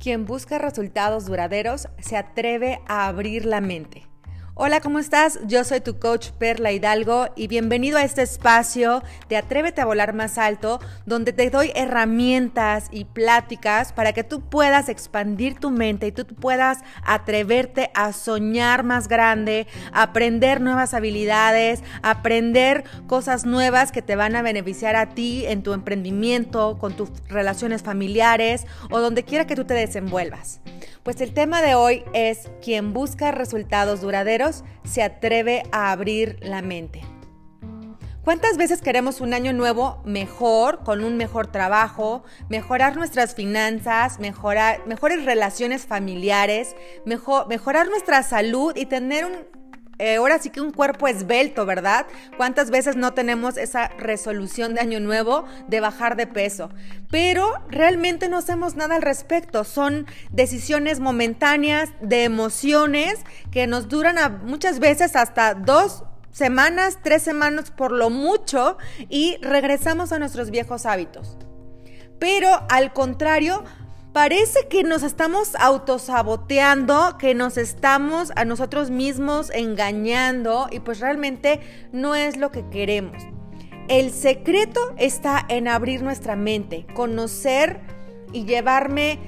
Quien busca resultados duraderos se atreve a abrir la mente. Hola, ¿cómo estás? Yo soy tu coach Perla Hidalgo y bienvenido a este espacio de Atrévete a volar más alto, donde te doy herramientas y pláticas para que tú puedas expandir tu mente y tú puedas atreverte a soñar más grande, aprender nuevas habilidades, aprender cosas nuevas que te van a beneficiar a ti en tu emprendimiento, con tus relaciones familiares o donde quiera que tú te desenvuelvas. Pues el tema de hoy es quien busca resultados duraderos se atreve a abrir la mente. ¿Cuántas veces queremos un año nuevo mejor, con un mejor trabajo, mejorar nuestras finanzas, mejorar, mejores relaciones familiares, mejor, mejorar nuestra salud y tener un eh, ahora sí que un cuerpo esbelto, ¿verdad? ¿Cuántas veces no tenemos esa resolución de año nuevo de bajar de peso? Pero realmente no hacemos nada al respecto. Son decisiones momentáneas de emociones que nos duran muchas veces hasta dos semanas, tres semanas por lo mucho y regresamos a nuestros viejos hábitos. Pero al contrario, parece que nos estamos autosaboteando, que nos estamos a nosotros mismos engañando y pues realmente no es lo que queremos. El secreto está en abrir nuestra mente, conocer y llevarme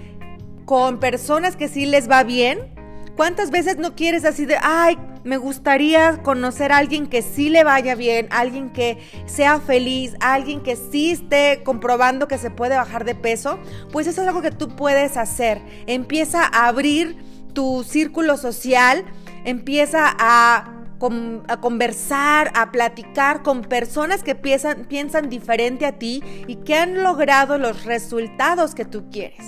con personas que sí les va bien. ¿Cuántas veces no quieres así de, ay, me gustaría conocer a alguien que sí le vaya bien, alguien que sea feliz, alguien que sí esté comprobando que se puede bajar de peso, pues eso es algo que tú puedes hacer. Empieza a abrir tu círculo social, empieza a conversar, a platicar con personas que piensan, piensan diferente a ti y que han logrado los resultados que tú quieres.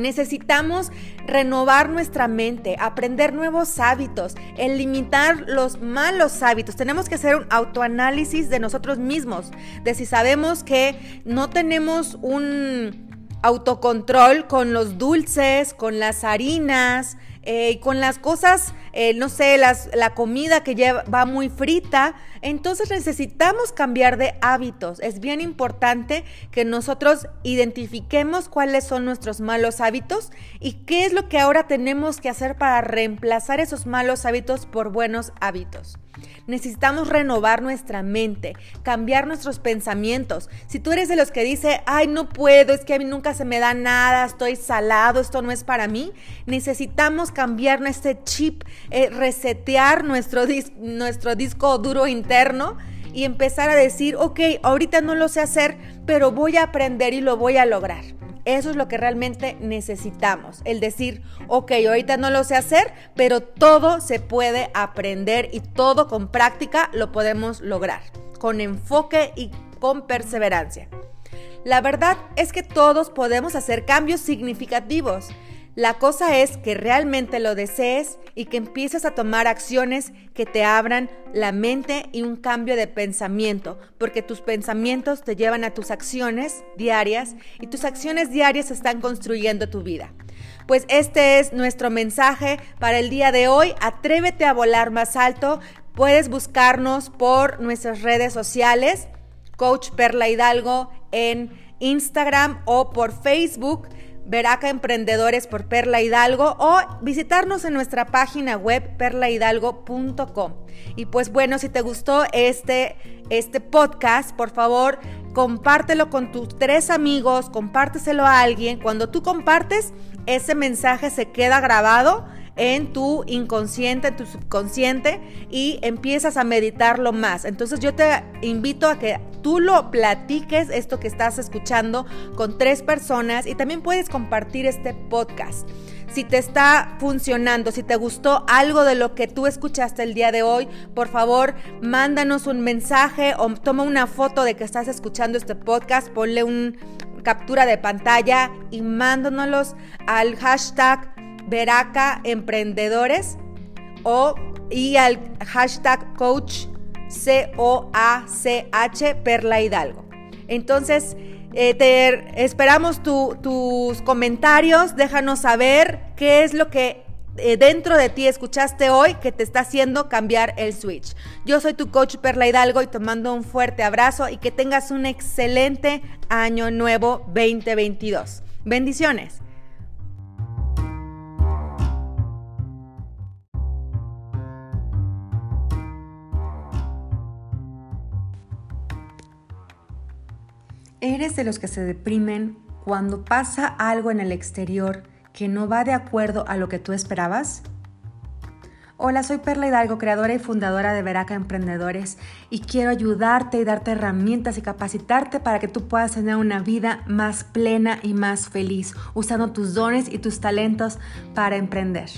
Necesitamos renovar nuestra mente, aprender nuevos hábitos, eliminar los malos hábitos. Tenemos que hacer un autoanálisis de nosotros mismos, de si sabemos que no tenemos un autocontrol con los dulces, con las harinas, eh, con las cosas, eh, no sé, las, la comida que lleva, va muy frita. Entonces necesitamos cambiar de hábitos. Es bien importante que nosotros identifiquemos cuáles son nuestros malos hábitos y qué es lo que ahora tenemos que hacer para reemplazar esos malos hábitos por buenos hábitos. Necesitamos renovar nuestra mente, cambiar nuestros pensamientos. Si tú eres de los que dice, ay, no puedo, es que a mí nunca se me da nada, estoy salado, esto no es para mí, necesitamos cambiar nuestro chip, eh, resetear nuestro, nuestro disco duro interno y empezar a decir, ok, ahorita no lo sé hacer, pero voy a aprender y lo voy a lograr. Eso es lo que realmente necesitamos. El decir, ok, ahorita no lo sé hacer, pero todo se puede aprender y todo con práctica lo podemos lograr, con enfoque y con perseverancia. La verdad es que todos podemos hacer cambios significativos la cosa es que realmente lo desees y que empieces a tomar acciones que te abran la mente y un cambio de pensamiento, porque tus pensamientos te llevan a tus acciones diarias y tus acciones diarias están construyendo tu vida. Pues este es nuestro mensaje para el día de hoy. Atrévete a volar más alto. Puedes buscarnos por nuestras redes sociales, Coach Perla Hidalgo en Instagram o por Facebook. Veraca Emprendedores por Perla Hidalgo o visitarnos en nuestra página web perlahidalgo.com. Y pues bueno, si te gustó este, este podcast, por favor, compártelo con tus tres amigos, compárteselo a alguien. Cuando tú compartes, ese mensaje se queda grabado en tu inconsciente, en tu subconsciente y empiezas a meditarlo más. Entonces yo te invito a que tú lo platiques, esto que estás escuchando, con tres personas y también puedes compartir este podcast. Si te está funcionando, si te gustó algo de lo que tú escuchaste el día de hoy, por favor, mándanos un mensaje o toma una foto de que estás escuchando este podcast, ponle una captura de pantalla y mándanoslos al hashtag Veraca Emprendedores o y al hashtag coach C-O-A-C-H Perla Hidalgo. Entonces, eh, te esperamos tus comentarios, déjanos saber qué es lo que eh, dentro de ti escuchaste hoy que te está haciendo cambiar el switch. Yo soy tu coach Perla Hidalgo y te mando un fuerte abrazo y que tengas un excelente año nuevo 2022. Bendiciones. ¿Eres de los que se deprimen cuando pasa algo en el exterior que no va de acuerdo a lo que tú esperabas? Hola, soy Perla Hidalgo, creadora y fundadora de Veraca Emprendedores y quiero ayudarte y darte herramientas y capacitarte para que tú puedas tener una vida más plena y más feliz, usando tus dones y tus talentos para emprender.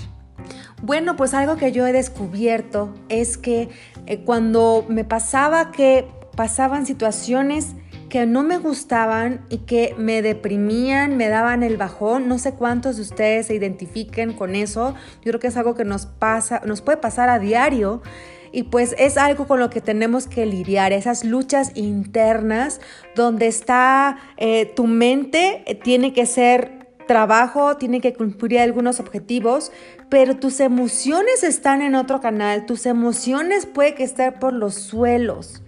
Bueno, pues algo que yo he descubierto es que eh, cuando me pasaba que pasaban situaciones que no me gustaban y que me deprimían, me daban el bajón. No sé cuántos de ustedes se identifiquen con eso. Yo creo que es algo que nos pasa, nos puede pasar a diario. Y pues es algo con lo que tenemos que lidiar, esas luchas internas donde está eh, tu mente, eh, tiene que ser trabajo, tiene que cumplir algunos objetivos, pero tus emociones están en otro canal, tus emociones puede que estén por los suelos.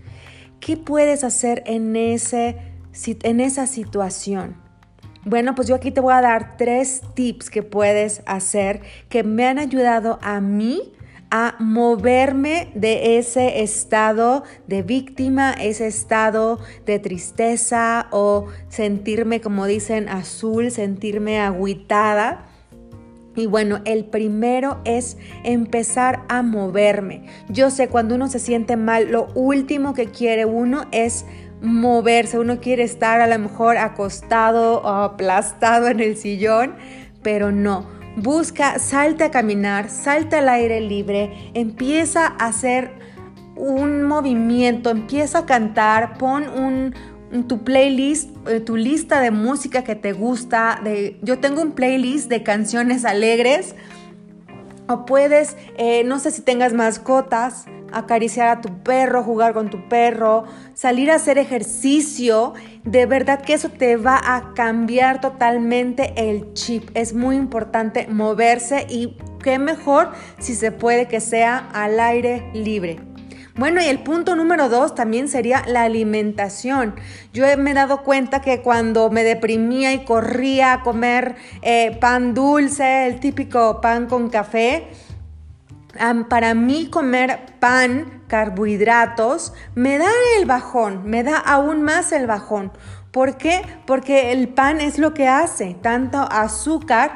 ¿Qué puedes hacer en, ese, en esa situación? Bueno, pues yo aquí te voy a dar tres tips que puedes hacer que me han ayudado a mí a moverme de ese estado de víctima, ese estado de tristeza o sentirme, como dicen, azul, sentirme agüitada y bueno, el primero es empezar a moverme. Yo sé, cuando uno se siente mal, lo último que quiere uno es moverse. Uno quiere estar a lo mejor acostado o aplastado en el sillón, pero no. Busca, salte a caminar, salte al aire libre, empieza a hacer un movimiento, empieza a cantar, pon un, tu playlist, eh, tu lista de música que te gusta. De, yo tengo un playlist de canciones alegres. O puedes, eh, no sé si tengas mascotas, acariciar a tu perro, jugar con tu perro, salir a hacer ejercicio. De verdad que eso te va a cambiar totalmente el chip. Es muy importante moverse y qué mejor si se puede que sea al aire libre. Bueno, y el punto número dos también sería la alimentación. Yo me he dado cuenta que cuando me deprimía y corría a comer eh, pan dulce, el típico pan con café, para mí comer pan, carbohidratos, me da el bajón, me da aún más el bajón. ¿Por qué? Porque el pan es lo que hace, tanto azúcar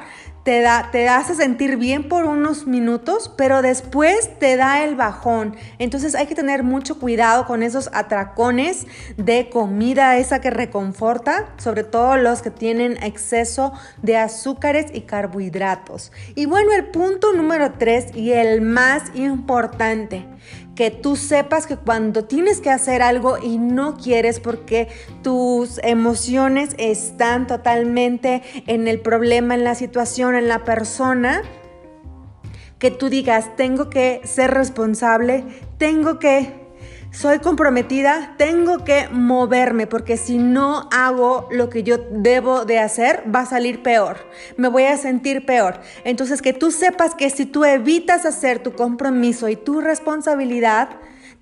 te, da, te hace sentir bien por unos minutos, pero después te da el bajón. Entonces hay que tener mucho cuidado con esos atracones de comida, esa que reconforta, sobre todo los que tienen exceso de azúcares y carbohidratos. Y bueno, el punto número tres y el más importante, que tú sepas que cuando tienes que hacer algo y no quieres porque tus emociones están totalmente en el problema, en la situación, en la persona, que tú digas, tengo que ser responsable, tengo que soy comprometida, tengo que moverme porque si no hago lo que yo debo de hacer, va a salir peor, me voy a sentir peor. Entonces que tú sepas que si tú evitas hacer tu compromiso y tu responsabilidad,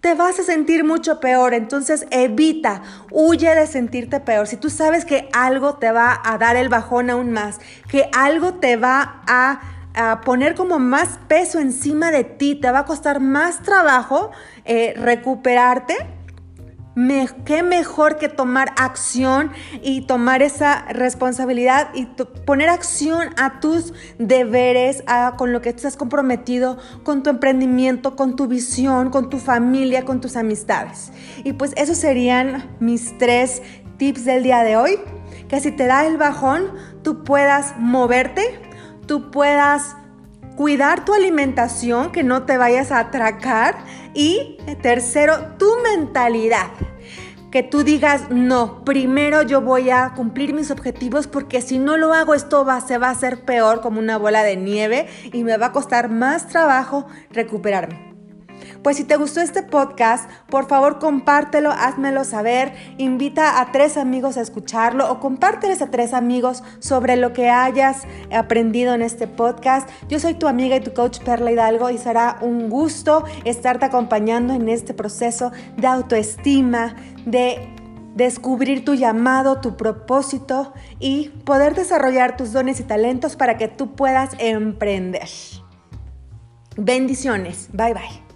te vas a sentir mucho peor. Entonces evita, huye de sentirte peor. Si tú sabes que algo te va a dar el bajón aún más, que algo te va a a poner como más peso encima de ti, te va a costar más trabajo eh, recuperarte. qué mejor que tomar acción y tomar esa responsabilidad y poner acción a tus deberes, con lo que estás comprometido, con tu emprendimiento, con tu visión, con tu familia, con tus amistades. Y pues esos serían mis tres tips del día de hoy. Que si te da el bajón, tú puedas moverte, tú puedas cuidar tu alimentación, que no te vayas a atracar. Y tercero, tu mentalidad. Que tú digas, no, primero yo voy a cumplir mis objetivos porque si no lo hago esto va, se va a hacer peor como una bola de nieve y me va a costar más trabajo recuperarme. Pues si te gustó este podcast, por favor compártelo, házmelo saber, invita a tres amigos a escucharlo o compárteles a tres amigos sobre lo que hayas aprendido en este podcast. Yo soy tu amiga y tu coach Perla Hidalgo y será un gusto estarte acompañando en este proceso de autoestima, de descubrir tu llamado, tu propósito y poder desarrollar tus dones y talentos para que tú puedas emprender. Bendiciones. Bye bye.